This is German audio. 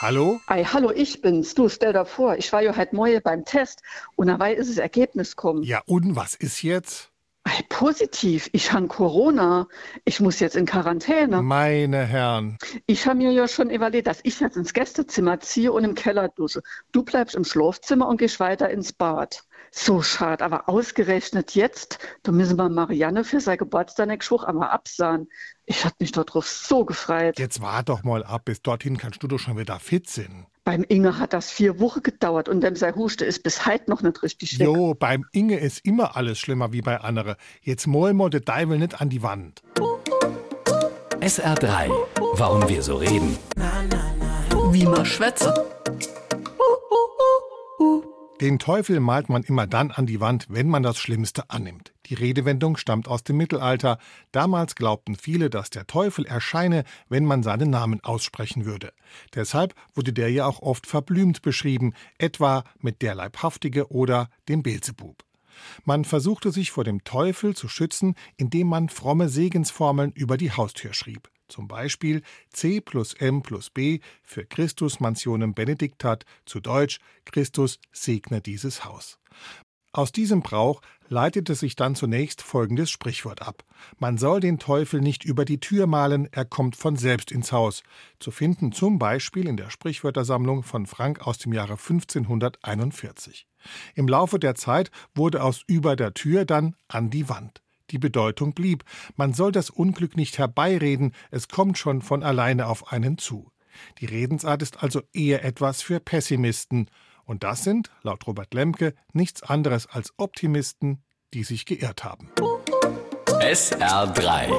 Hallo? Ei, hallo, ich bin's. Du, stell dir vor, ich war ja heute Morgen beim Test und dabei ist das Ergebnis gekommen. Ja, und was ist jetzt? Positiv, ich habe Corona. Ich muss jetzt in Quarantäne. Meine Herren. Ich habe mir ja schon überlegt, dass ich jetzt ins Gästezimmer ziehe und im Keller dusche. Du bleibst im Schlafzimmer und gehst weiter ins Bad. So schade, aber ausgerechnet jetzt, da müssen wir Marianne für sein Geburtstag nächste Woche einmal absahen. Ich hatte mich darauf so gefreut. Jetzt wart doch mal ab, bis dorthin kannst du doch schon wieder fit sein. Beim Inge hat das vier Wochen gedauert und dem sein Huste ist bis heute noch nicht richtig weg. Jo, beim Inge ist immer alles schlimmer wie bei anderen. Jetzt mal mal der Deivel nicht an die Wand. SR3. Warum wir so reden. Wie man schwätzt. Den Teufel malt man immer dann an die Wand, wenn man das Schlimmste annimmt. Die Redewendung stammt aus dem Mittelalter. Damals glaubten viele, dass der Teufel erscheine, wenn man seinen Namen aussprechen würde. Deshalb wurde der ja auch oft verblümt beschrieben, etwa mit der Leibhaftige oder dem Beelzebub. Man versuchte sich vor dem Teufel zu schützen, indem man fromme Segensformeln über die Haustür schrieb. Zum Beispiel C plus M plus B für Christus mansionem benedictat, zu Deutsch Christus segne dieses Haus. Aus diesem Brauch leitete sich dann zunächst folgendes Sprichwort ab. Man soll den Teufel nicht über die Tür malen, er kommt von selbst ins Haus. Zu finden zum Beispiel in der Sprichwörtersammlung von Frank aus dem Jahre 1541. Im Laufe der Zeit wurde aus über der Tür dann an die Wand. Die Bedeutung blieb. Man soll das Unglück nicht herbeireden, es kommt schon von alleine auf einen zu. Die Redensart ist also eher etwas für Pessimisten. Und das sind, laut Robert Lemke, nichts anderes als Optimisten, die sich geirrt haben. SR3.